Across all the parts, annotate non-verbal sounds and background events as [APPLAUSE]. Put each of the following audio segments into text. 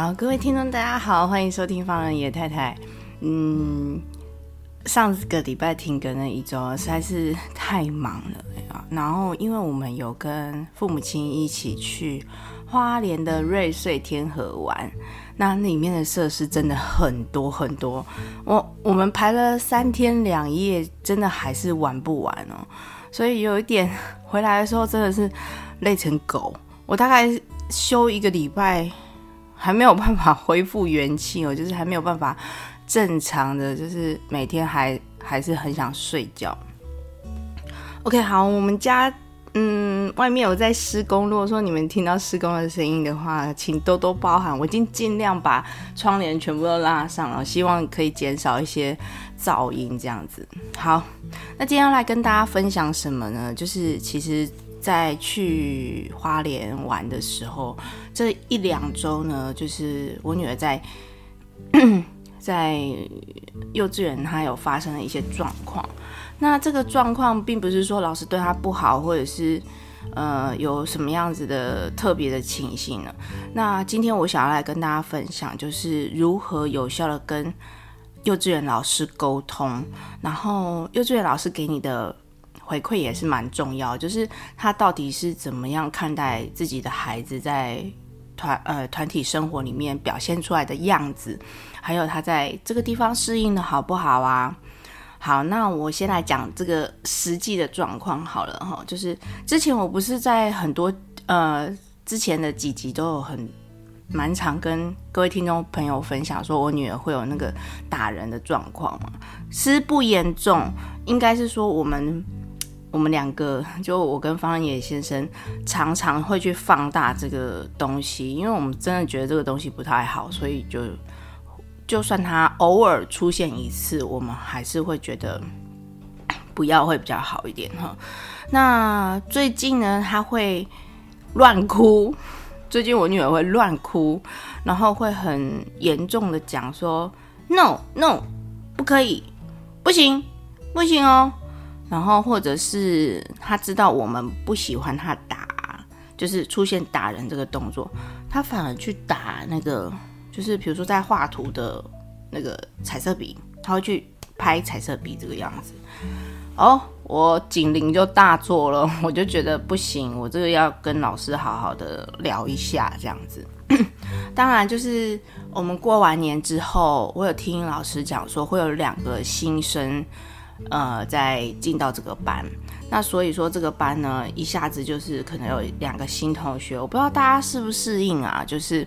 好，各位听众，大家好，欢迎收听方人野太太。嗯，上个礼拜停更了一周，实在是太忙了。然后，因为我们有跟父母亲一起去花莲的瑞穗天河玩，那里面的设施真的很多很多。我我们排了三天两夜，真的还是玩不完哦。所以有一点回来的时候真的是累成狗。我大概休一个礼拜。还没有办法恢复元气哦，[LAUGHS] 就是还没有办法正常的，就是每天还还是很想睡觉。OK，好，我们家嗯外面有在施工，如果说你们听到施工的声音的话，请多多包涵。我已经尽量把窗帘全部都拉上了，希望可以减少一些噪音这样子。好，那今天要来跟大家分享什么呢？就是其实。在去花莲玩的时候，这一两周呢，就是我女儿在 [COUGHS] 在幼稚园，她有发生了一些状况。那这个状况并不是说老师对她不好，或者是呃有什么样子的特别的情形呢？那今天我想要来跟大家分享，就是如何有效的跟幼稚园老师沟通，然后幼稚园老师给你的。回馈也是蛮重要，就是他到底是怎么样看待自己的孩子在团呃团体生活里面表现出来的样子，还有他在这个地方适应的好不好啊？好，那我先来讲这个实际的状况好了哈，就是之前我不是在很多呃之前的几集都有很蛮常跟各位听众朋友分享，说我女儿会有那个打人的状况嘛，是不严重，应该是说我们。我们两个，就我跟方野先生，常常会去放大这个东西，因为我们真的觉得这个东西不太好，所以就就算他偶尔出现一次，我们还是会觉得不要会比较好一点哈。那最近呢，他会乱哭，最近我女儿会乱哭，然后会很严重的讲说：“no no，不可以，不行，不行哦。”然后，或者是他知道我们不喜欢他打，就是出现打人这个动作，他反而去打那个，就是比如说在画图的那个彩色笔，他会去拍彩色笔这个样子。哦，我警铃就大作了，我就觉得不行，我这个要跟老师好好的聊一下这样子。当然，就是我们过完年之后，我有听老师讲说会有两个新生。呃，再进到这个班，那所以说这个班呢，一下子就是可能有两个新同学，我不知道大家适不适应啊，就是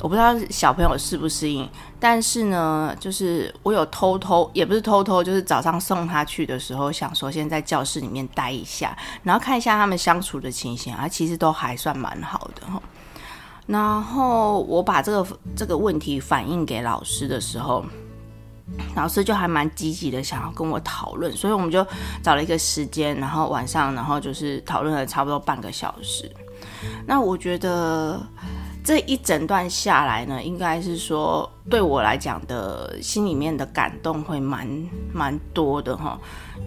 我不知道小朋友适不适应，但是呢，就是我有偷偷，也不是偷偷，就是早上送他去的时候，想说先在教室里面待一下，然后看一下他们相处的情形啊，其实都还算蛮好的哈。然后我把这个这个问题反映给老师的时候。老师就还蛮积极的，想要跟我讨论，所以我们就找了一个时间，然后晚上，然后就是讨论了差不多半个小时。那我觉得这一整段下来呢，应该是说对我来讲的心里面的感动会蛮蛮多的哈，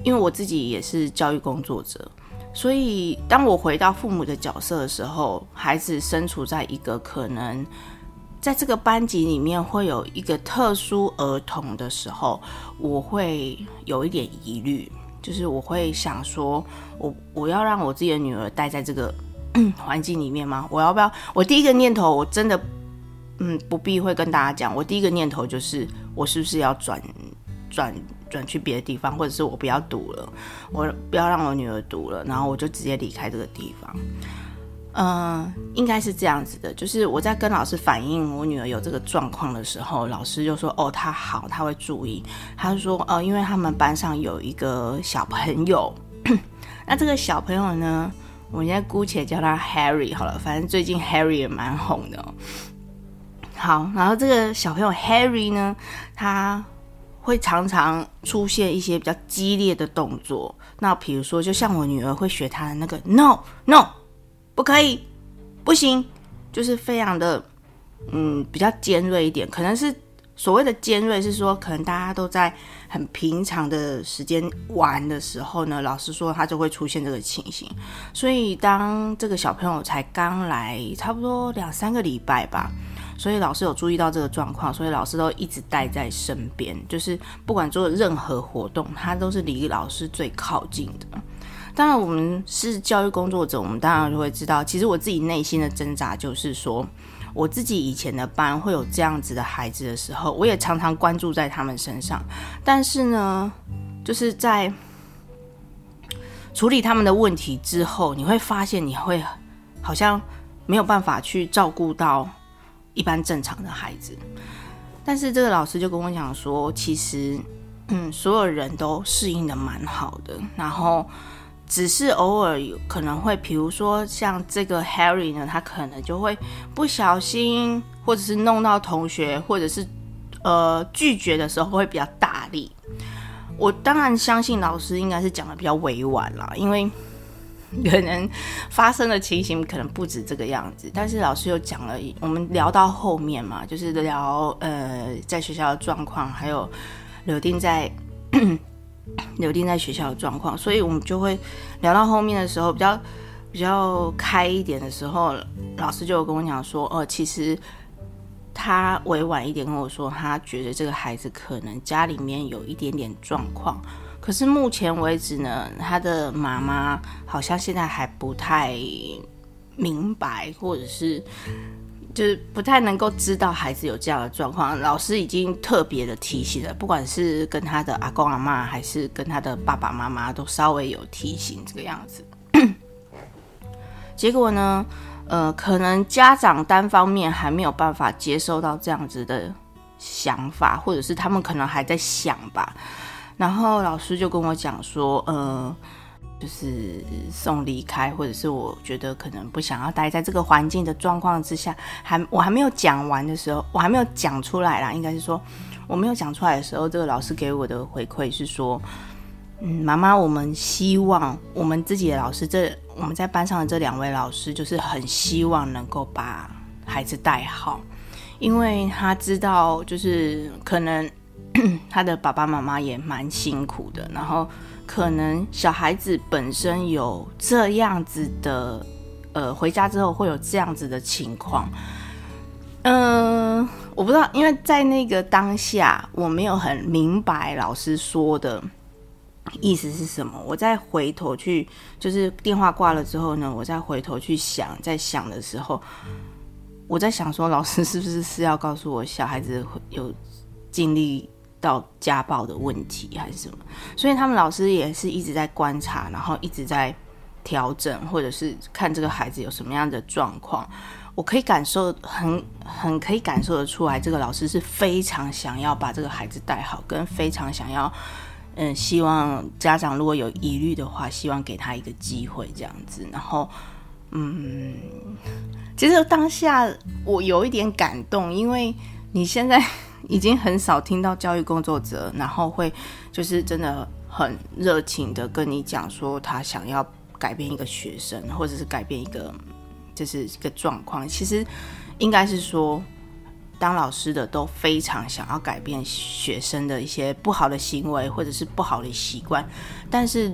因为我自己也是教育工作者，所以当我回到父母的角色的时候，孩子身处在一个可能。在这个班级里面会有一个特殊儿童的时候，我会有一点疑虑，就是我会想说，我我要让我自己的女儿待在这个 [COUGHS] 环境里面吗？我要不要？我第一个念头，我真的，嗯，不必会跟大家讲。我第一个念头就是，我是不是要转转转去别的地方，或者是我不要读了，我不要让我女儿读了，然后我就直接离开这个地方。嗯，应该是这样子的，就是我在跟老师反映我女儿有这个状况的时候，老师就说：“哦，她好，她会注意。”他说：“哦，因为他们班上有一个小朋友，[CLEARS THROAT] 那这个小朋友呢，我现在姑且叫他 Harry 好了，反正最近 Harry 也蛮红的哦。好，然后这个小朋友 Harry 呢，他会常常出现一些比较激烈的动作。那比如说，就像我女儿会学他的那个 “no no”，不可以，不行，就是非常的嗯比较尖锐一点。可能是所谓的尖锐，是说可能大家都在很平常的时间玩的时候呢，老师说他就会出现这个情形。所以当这个小朋友才刚来，差不多两三个礼拜吧。所以老师有注意到这个状况，所以老师都一直带在身边，就是不管做任何活动，他都是离老师最靠近的。当然，我们是教育工作者，我们当然就会知道，其实我自己内心的挣扎就是说，我自己以前的班会有这样子的孩子的时候，我也常常关注在他们身上，但是呢，就是在处理他们的问题之后，你会发现你会好像没有办法去照顾到。一般正常的孩子，但是这个老师就跟我讲说，其实，嗯，所有人都适应得蛮好的，然后只是偶尔有可能会，比如说像这个 Harry 呢，他可能就会不小心，或者是弄到同学，或者是呃拒绝的时候会比较大力。我当然相信老师应该是讲得比较委婉啦，因为。[LAUGHS] 可能发生的情形可能不止这个样子，但是老师又讲了，我们聊到后面嘛，就是聊呃在学校的状况，还有柳丁在 [CLEARS THROAT] 柳丁在学校的状况，所以我们就会聊到后面的时候，比较比较开一点的时候，老师就跟我讲说，哦、呃，其实他委婉一点跟我说，他觉得这个孩子可能家里面有一点点状况。可是目前为止呢，他的妈妈好像现在还不太明白，或者是就是不太能够知道孩子有这样的状况。老师已经特别的提醒了，不管是跟他的阿公阿嬷，还是跟他的爸爸妈妈，都稍微有提醒这个样子。结果呢，呃，可能家长单方面还没有办法接受到这样子的想法，或者是他们可能还在想吧。然后老师就跟我讲说，呃，就是送离开，或者是我觉得可能不想要待在这个环境的状况之下，还我还没有讲完的时候，我还没有讲出来啦，应该是说我没有讲出来的时候，这个老师给我的回馈是说，嗯，妈妈，我们希望我们自己的老师，这我们在班上的这两位老师，就是很希望能够把孩子带好，因为他知道，就是可能。他的爸爸妈妈也蛮辛苦的，然后可能小孩子本身有这样子的，呃，回家之后会有这样子的情况。嗯、我不知道，因为在那个当下我没有很明白老师说的意思是什么。我再回头去，就是电话挂了之后呢，我再回头去想，在想的时候，我在想说，老师是不是是要告诉我小孩子有经历到家暴的问题还是什么，所以他们老师也是一直在观察，然后一直在调整，或者是看这个孩子有什么样的状况。我可以感受很很可以感受得出来，这个老师是非常想要把这个孩子带好，跟非常想要嗯，希望家长如果有疑虑的话，希望给他一个机会这样子。然后嗯，其实当下我有一点感动，因为你现在。已经很少听到教育工作者，然后会就是真的很热情的跟你讲说他想要改变一个学生，或者是改变一个就是一个状况。其实应该是说，当老师的都非常想要改变学生的一些不好的行为或者是不好的习惯，但是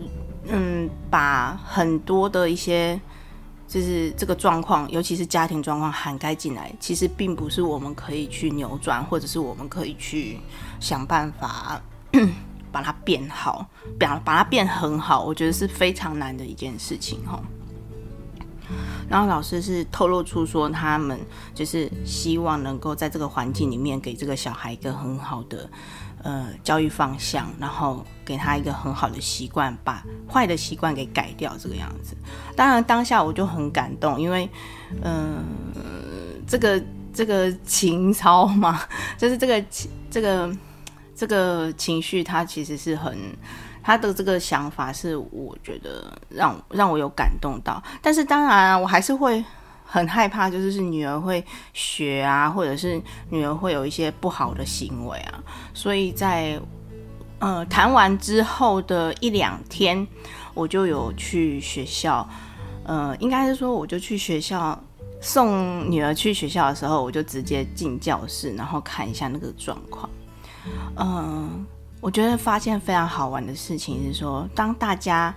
嗯，把很多的一些。就是这个状况，尤其是家庭状况涵盖进来，其实并不是我们可以去扭转，或者是我们可以去想办法把它变好，把把它变很好，我觉得是非常难的一件事情哈。然后老师是透露出说，他们就是希望能够在这个环境里面给这个小孩一个很好的。呃，教育方向，然后给他一个很好的习惯，把坏的习惯给改掉，这个样子。当然，当下我就很感动，因为，嗯、这个这个情操嘛，[LAUGHS] 就是这个这个这个情绪，他其实是很他的这个想法，是我觉得让让我有感动到。但是，当然，我还是会很害怕，就是是女儿会学啊，或者是女儿会有一些不好的行为啊。所以在呃谈完之后的一两天，我就有去学校，呃，应该是说我就去学校送女儿去学校的时候，我就直接进教室，然后看一下那个状况。嗯、我觉得发现非常好玩的事情是说，当大家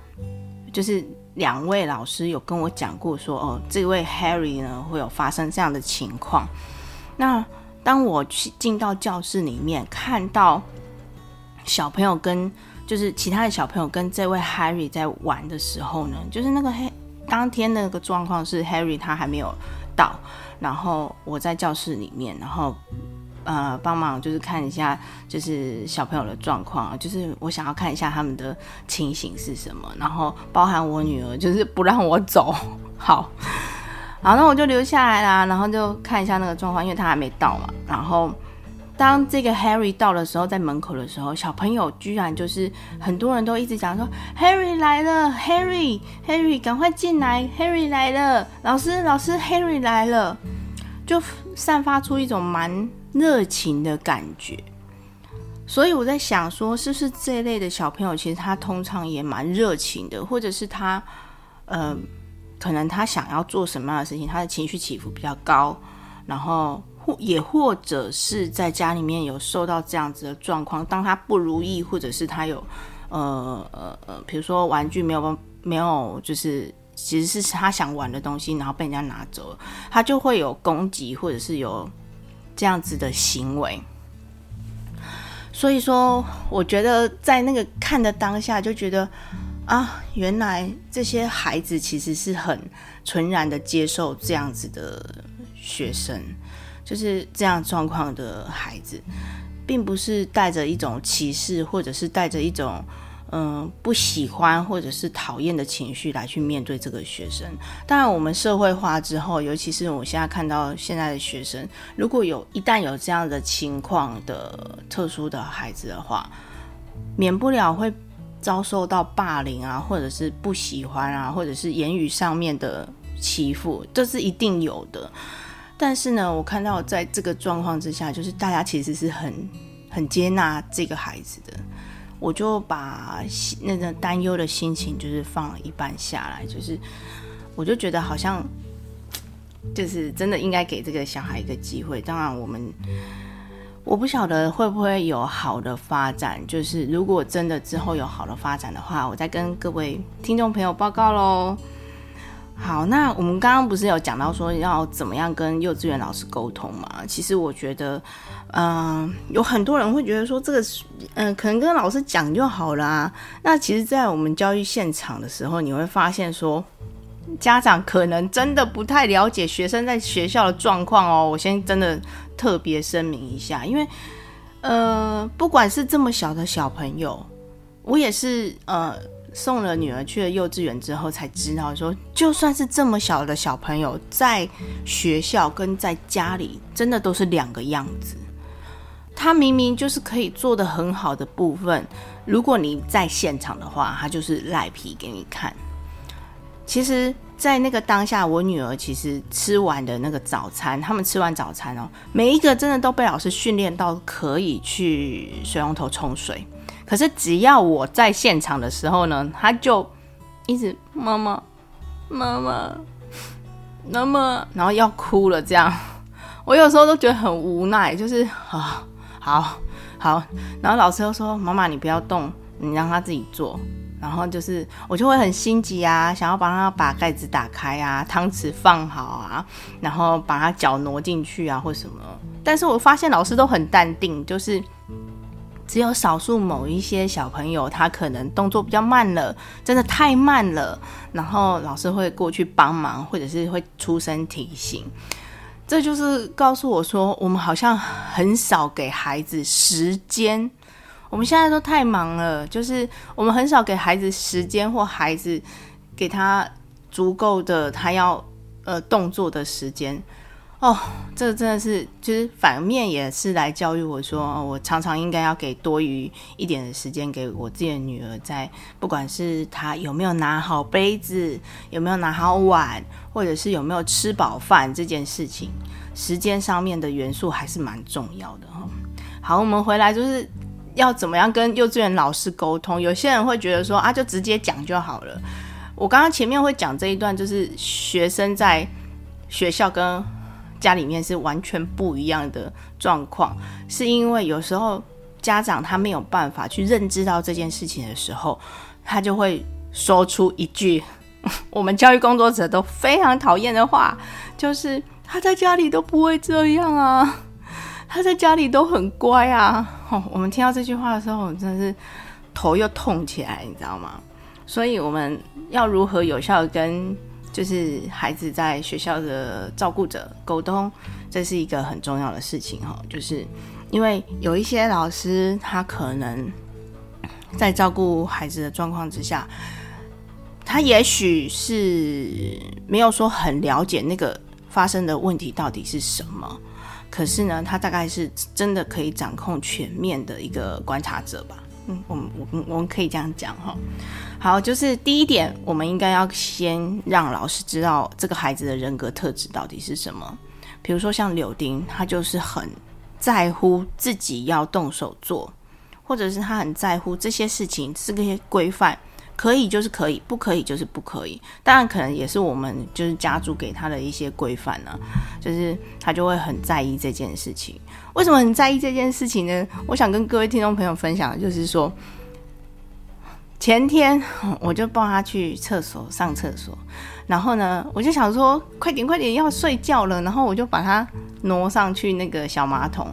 就是。两位老师有跟我讲过说，哦，这位 Harry 呢会有发生这样的情况。那当我去进到教室里面，看到小朋友跟就是其他的小朋友跟这位 Harry 在玩的时候呢，就是那个黑当天那个状况是 Harry 他还没有到，然后我在教室里面，然后。呃，帮忙就是看一下，就是小朋友的状况，就是我想要看一下他们的情形是什么，然后包含我女儿就是不让我走，好，[LAUGHS] 好，那我就留下来啦，然后就看一下那个状况，因为他还没到嘛。然后当这个 Harry 到的时候，在门口的时候，小朋友居然就是很多人都一直讲说 Harry 来了，Harry，Harry 赶快进来，Harry 来了，老师，老师，Harry 来了，就散发出一种蛮。热情的感觉，所以我在想说，是不是这一类的小朋友，其实他通常也蛮热情的，或者是他，呃，可能他想要做什么样的事情，他的情绪起伏比较高，然后或也或者是在家里面有受到这样子的状况，当他不如意，或者是他有，呃呃呃，比如说玩具没有没有，就是其实是他想玩的东西，然后被人家拿走了，他就会有攻击，或者是有。这样子的行为，所以说，我觉得在那个看的当下，就觉得啊，原来这些孩子其实是很纯然的接受这样子的学生，就是这样状况的孩子，并不是带着一种歧视，或者是带着一种。嗯，不喜欢或者是讨厌的情绪来去面对这个学生。当然，我们社会化之后，尤其是我现在看到现在的学生，如果有一旦有这样的情况的特殊的孩子的话，免不了会遭受到霸凌啊，或者是不喜欢啊，或者是言语上面的欺负，这是一定有的。但是呢，我看到在这个状况之下，就是大家其实是很很接纳这个孩子的。我就把那个担忧的心情就是放了一半下来，就是我就觉得好像就是真的应该给这个小孩一个机会。当然，我们我不晓得会不会有好的发展。就是如果真的之后有好的发展的话，我再跟各位听众朋友报告喽。好，那我们刚刚不是有讲到说要怎么样跟幼稚园老师沟通嘛？其实我觉得。嗯、有很多人会觉得说这个，嗯、可能跟老师讲就好啦、啊。那其实，在我们教育现场的时候，你会发现说，家长可能真的不太了解学生在学校的状况哦。我先真的特别声明一下，因为，呃，不管是这么小的小朋友，我也是呃送了女儿去了幼稚园之后才知道说，就算是这么小的小朋友，在学校跟在家里，真的都是两个样子。他明明就是可以做得很好的部分，如果你在现场的话，他就是赖皮给你看。其实，在那个当下，我女儿其实吃完的那个早餐，他们吃完早餐哦，每一个真的都被老师训练到可以去水龙头冲水。可是只要我在现场的时候呢，他就一直妈妈妈妈妈妈，[LAUGHS] 然后要哭了。这样，[LAUGHS] 我有时候都觉得很无奈，就是啊。好好，然后老师又说：“妈妈，你不要动，你让他自己做。”然后就是我就会很心急啊，想要帮他把盖子打开啊，汤匙放好啊，然后把他脚挪进去啊，或什么。但是我发现老师都很淡定，就是只有少数某一些小朋友，他可能动作比较慢了，真的太慢了，然后老师会过去帮忙，或者是会出声提醒。这就是告诉我说，我们好像很少给孩子时间。我们现在都太忙了，就是我们很少给孩子时间，或孩子给他足够的他要呃动作的时间。哦，这真的是，其实反面也是来教育我说，我常常应该要给多余一点的时间给我自己的女儿，在不管是她有没有拿好杯子，有没有拿好碗，或者是有没有吃饱饭这件事情，时间上面的元素还是蛮重要的哈。好，我们回来就是要怎么样跟幼稚园老师沟通？有些人会觉得说啊，就直接讲就好了。我刚刚前面会讲这一段，就是学生在学校跟家里面是完全不一样的状况，是因为有时候家长他没有办法去认知到这件事情的时候，他就会说出一句 [LAUGHS] 我们教育工作者都非常讨厌的话，就是他在家里都不会这样啊，他在家里都很乖啊。哦，我们听到这句话的时候，真的是头又痛起来，你知道吗？所以我们要如何有效的跟就是孩子在学校的照顾者沟通，这是一个很重要的事情哈。就是因为有一些老师，他可能在照顾孩子的状况之下，他也许是没有说很了解那个发生的问题到底是什么，可是呢，他大概是真的可以掌控全面的一个观察者吧。嗯，我们我们我们可以这样讲哈。好，就是第一点，我们应该要先让老师知道这个孩子的人格特质到底是什么。比如说像柳丁，他就是很在乎自己要动手做，或者是他很在乎这些事情，这些规范。可以就是可以，不可以就是不可以。当然，可能也是我们就是家族给他的一些规范呢，就是他就会很在意这件事情。为什么很在意这件事情呢？我想跟各位听众朋友分享的就是说，前天 [LAUGHS] 我就抱他去厕所上厕所，然后呢，我就想说快点快点要睡觉了，然后我就把他挪上去那个小马桶。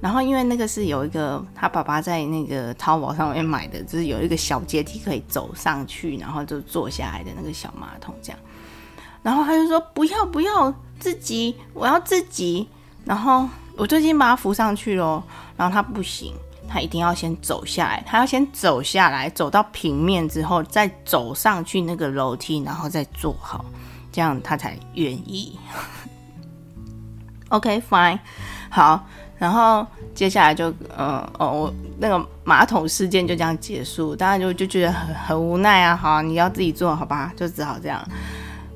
然后，因为那个是有一个他爸爸在那个淘宝上面买的，就是有一个小阶梯可以走上去，然后就坐下来的那个小马桶这样。然后他就说：“不要不要，自己我要自己。”然后我最近把他扶上去咯，然后他不行，他一定要先走下来，他要先走下来，走到平面之后再走上去那个楼梯，然后再坐好，这样他才愿意。[LAUGHS] OK fine，好。然后接下来就，嗯哦，我那个马桶事件就这样结束，当然就就觉得很很无奈啊。好，你要自己做好吧，就只好这样。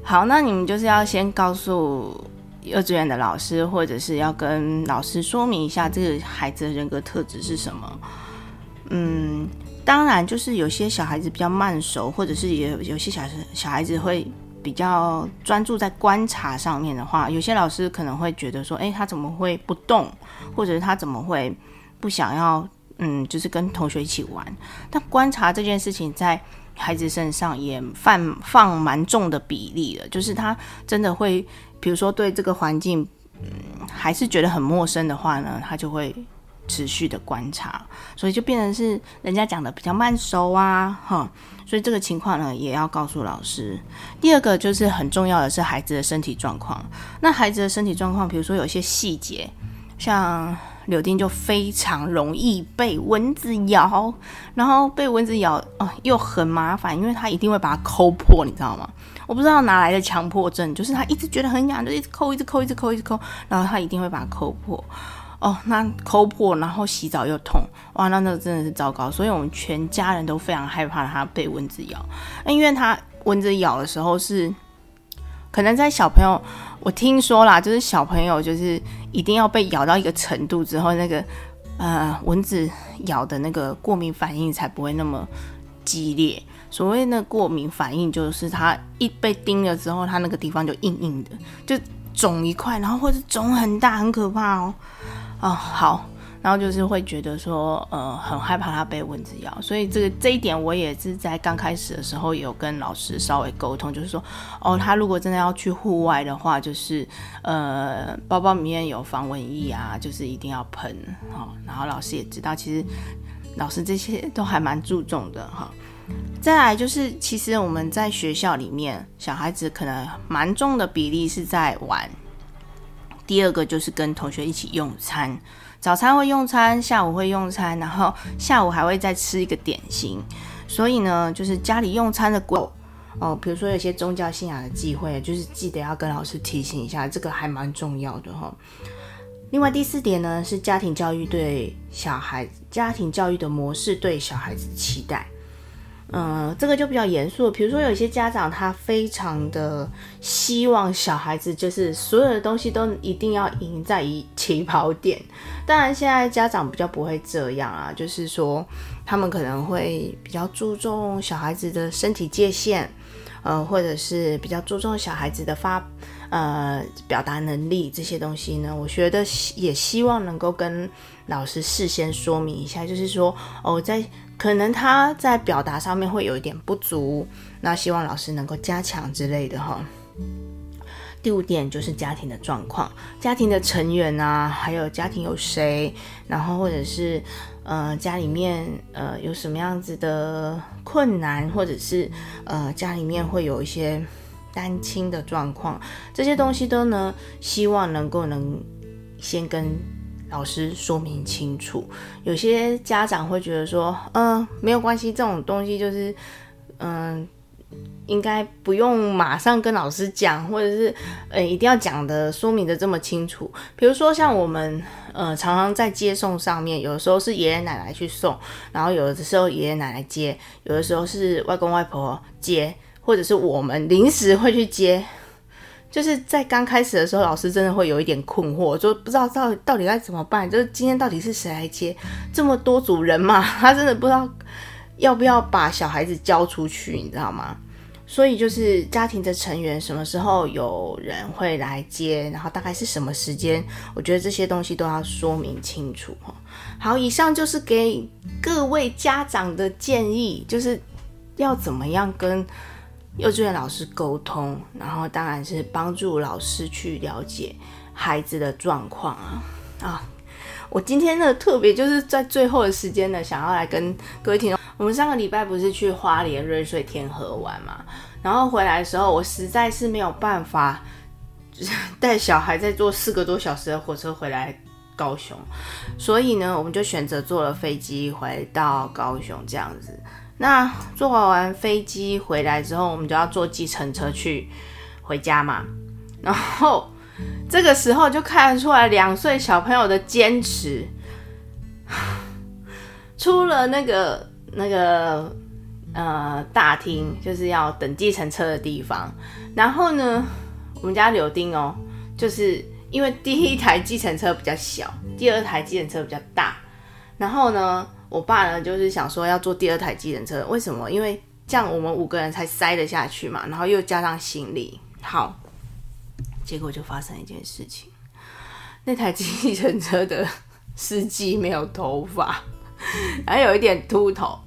好，那你们就是要先告诉幼稚园的老师，或者是要跟老师说明一下这个孩子的人格特质是什么。嗯，当然就是有些小孩子比较慢熟，或者是也有有些小小孩子会。比较专注在观察上面的话，有些老师可能会觉得说，诶，他怎么会不动，或者是他怎么会不想要，嗯，就是跟同学一起玩。但观察这件事情在孩子身上也放放蛮重的比例了，就是他真的会，比如说对这个环境，嗯，还是觉得很陌生的话呢，他就会。持续的观察，所以就变成是人家讲的比较慢熟啊，哈，所以这个情况呢也要告诉老师。第二个就是很重要的是孩子的身体状况。那孩子的身体状况，比如说有些细节，像柳丁就非常容易被蚊子咬，然后被蚊子咬哦又很麻烦，因为他一定会把它抠破，你知道吗？我不知道哪来的强迫症，就是他一直觉得很痒，就一直抠，一直抠，一直抠，一直抠，然后他一定会把它抠破。哦，那抠破，然后洗澡又痛，哇，那那真的是糟糕。所以我们全家人都非常害怕他被蚊子咬，因为他蚊子咬的时候是，可能在小朋友，我听说啦，就是小朋友就是一定要被咬到一个程度之后，那个呃蚊子咬的那个过敏反应才不会那么激烈。所谓那过敏反应，就是他一被叮了之后，他那个地方就硬硬的，就肿一块，然后或者肿很大，很可怕哦。哦，好，然后就是会觉得说，呃，很害怕他被蚊子咬，所以这个这一点我也是在刚开始的时候有跟老师稍微沟通，就是说，哦，他如果真的要去户外的话，就是呃，包包里面有防蚊液啊，就是一定要喷，哦，然后老师也知道，其实老师这些都还蛮注重的，哈、再来就是，其实我们在学校里面，小孩子可能蛮重的比例是在玩。第二个就是跟同学一起用餐，早餐会用餐，下午会用餐，然后下午还会再吃一个点心。所以呢，就是家里用餐的过，哦，比如说有些宗教信仰的忌讳，就是记得要跟老师提醒一下，这个还蛮重要的哈。另外第四点呢，是家庭教育对小孩，家庭教育的模式对小孩子期待。嗯，这个就比较严肃。比如说，有一些家长他非常的希望小孩子就是所有的东西都一定要赢在一起跑点。[LAUGHS] 当然，现在家长比较不会这样啊，就是说他们可能会比较注重小孩子的身体界限，呃，或者是比较注重小孩子的发呃表达能力这些东西呢。我觉得也希望能够跟老师事先说明一下，就是说哦，在。可能他在表达上面会有一点不足，那希望老师能够加强之类的哈。第五点就是家庭的状况，家庭的成员啊，还有家庭有谁，然后或者是呃家里面呃有什么样子的困难，或者是呃家里面会有一些单亲的状况，这些东西都呢希望能够能先跟。老师说明清楚，有些家长会觉得说，嗯、没有关系，这种东西就是，嗯、应该不用马上跟老师讲，或者是，呃，一定要讲的说明的这么清楚。比如说像我们，呃，常常在接送上面，有的时候是爷爷奶奶去送，然后有的时候爷爷奶奶接，有的时候是外公外婆接，或者是我们临时会去接。就是在刚开始的时候，老师真的会有一点困惑，就不知道到底到底该怎么办。就是今天到底是谁来接？这么多组人嘛，[LAUGHS] 他真的不知道要不要把小孩子交出去，你知道吗？所以就是家庭的成员什么时候有人会来接，然后大概是什么时间？我觉得这些东西都要说明清楚。好，以上就是给各位家长的建议，就是要怎么样跟。幼稚园老师沟通，然后当然是帮助老师去了解孩子的状况啊啊！我今天呢特别就是在最后的时间呢，想要来跟各位听众，我们上个礼拜不是去花莲瑞穗天河玩嘛，然后回来的时候，我实在是没有办法，带小孩再坐四个多小时的火车回来高雄，所以呢，我们就选择坐了飞机回到高雄这样子。那坐完飞机回来之后，我们就要坐计程车去回家嘛。然后这个时候就看得出来两岁小朋友的坚持。[SIGHS] 出了那个那个呃大厅，就是要等计程车的地方。然后呢，我们家柳丁哦，就是因为第一台计程车比较小，第二台计程车比较大。然后呢，我爸呢，就是想说要坐第二台计程车，为什么？因为这样我们五个人才塞得下去嘛，然后又加上行李。好，结果就发生一件事情，那台计程车的司机没有头发，还有一点秃头。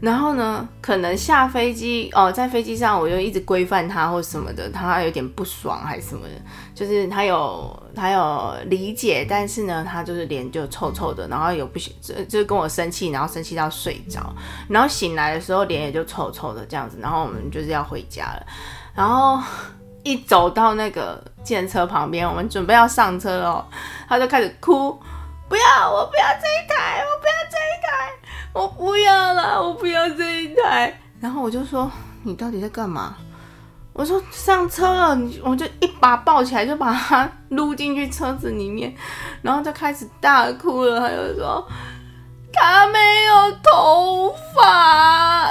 然后呢，可能下飞机哦，在飞机上我就一直规范他或什么的，他有点不爽还是什么的，就是他有他有理解，但是呢，他就是脸就臭臭的，然后有不行，就就跟我生气，然后生气到睡着，然后醒来的时候脸也就臭臭的这样子，然后我们就是要回家了，然后一走到那个计程车旁边，我们准备要上车了，他就开始哭，不要，我不要这一台，我不要这一台。我不要了，我不要这一台。然后我就说：“你到底在干嘛？”我说：“上车了。”你我就一把抱起来，就把他撸进去车子里面，然后就开始大哭了。他就说：“他没有头发。”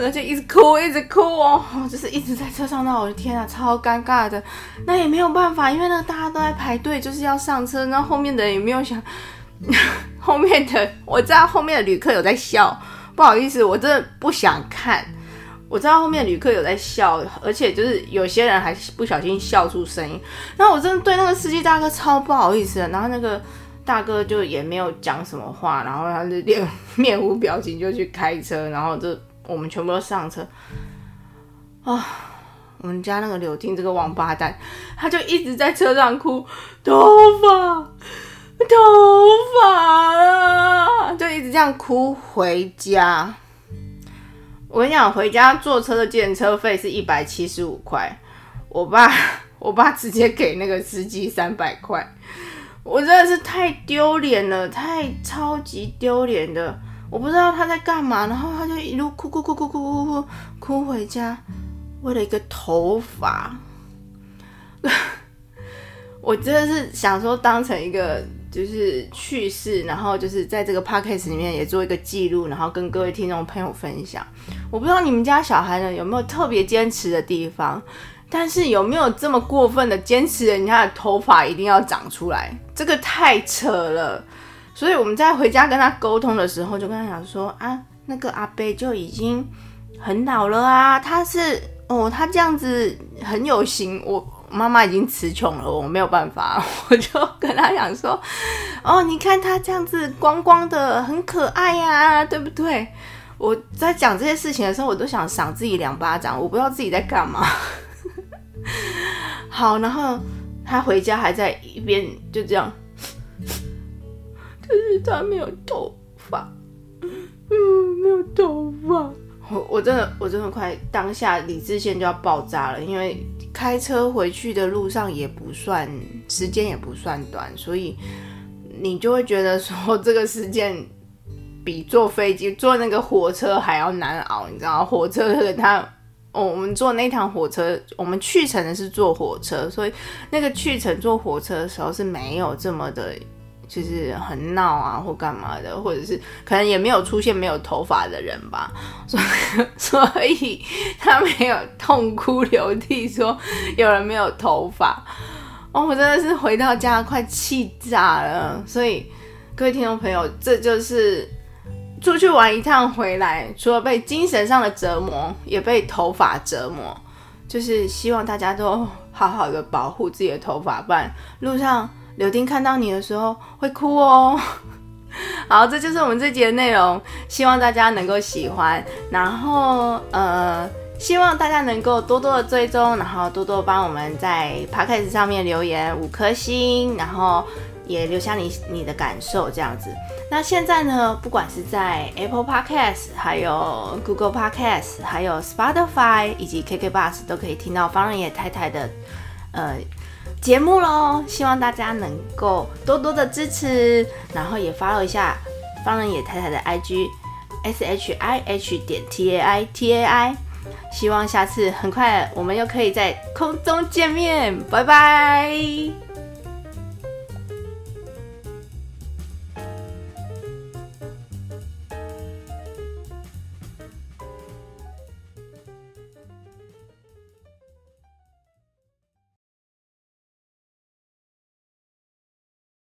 而且一直哭，一直哭哦，就是一直在车上。那我的天啊，超尴尬的。那也没有办法，因为那大家都在排队，就是要上车。然后后面的人也没有想。后面的我知道后面的旅客有在笑，不好意思，我真的不想看。我知道后面的旅客有在笑，而且就是有些人还不小心笑出声音。然后我真的对那个司机大哥超不好意思的。然后那个大哥就也没有讲什么话，然后他就脸面无表情就去开车，然后就我们全部都上车。啊，我们家那个柳丁这个王八蛋，他就一直在车上哭，头发。头发了，就一直这样哭回家。我跟你讲，回家坐车的计程车费是一百七十五块。我爸，[LAUGHS] 我爸直接给那个司机三百块。我真的是太丢脸了，太超级丢脸的。我不知道他在干嘛，然后他就一路哭哭哭哭哭哭哭哭回家，为了一个头发。[LAUGHS] 我真的是想说当成一个就是趣事，然后就是在这个 podcast 里面也做一个记录，然后跟各位听众朋友分享。我不知道你们家小孩呢有没有特别坚持的地方，但是有没有这么过分的坚持人家的头发一定要长出来？这个太扯了。所以我们在回家跟他沟通的时候，就跟他讲说啊，那个阿贝就已经很老了啊，他是哦，他这样子很有型。我妈妈已经词穷了，我没有办法，[LAUGHS] 我就跟他讲说，哦，你看他这样子光光的，很可爱呀，对不对？我在讲这些事情的时候，我都想赏自己两巴掌，我不知道自己在干嘛。[LAUGHS] 好，然后他回家还在一边就这样。可是他没有头发，嗯，没有头发。我我真的我真的快当下理智线就要爆炸了，因为开车回去的路上也不算时间也不算短，所以你就会觉得说这个时间比坐飞机坐那个火车还要难熬，你知道火车和他，我们坐那趟火车，我们去程的是坐火车，所以那个去程坐火车的时候是没有这么的。就是很闹啊，或干嘛的，或者是可能也没有出现没有头发的人吧，[LAUGHS] 所以 [LAUGHS] 所以他没有痛哭流涕说有人没有头发。哦，我真的是回到家快气炸了。所以各位听众朋友，这就是出去玩一趟回来，除了被精神上的折磨，也被头发折磨。就是希望大家都好好的保护自己的头发，不然路上。柳丁看到你的时候会哭哦。[LAUGHS] 好，这就是我们这集的内容，希望大家能够喜欢。然后呃，希望大家能够多多的追踪，然后多多帮我们在 Podcast 上面留言五颗星，然后也留下你你的感受这样子。那现在呢，不管是在 Apple Podcast，还有 Google Podcast，还有 Spotify 以及 KKBOX 都可以听到方仁野太太的呃。节目喽，希望大家能够多多的支持，然后也 follow 一下方仁野太太的 IG S H I H 点 T A I T A I，希望下次很快我们又可以在空中见面，拜拜。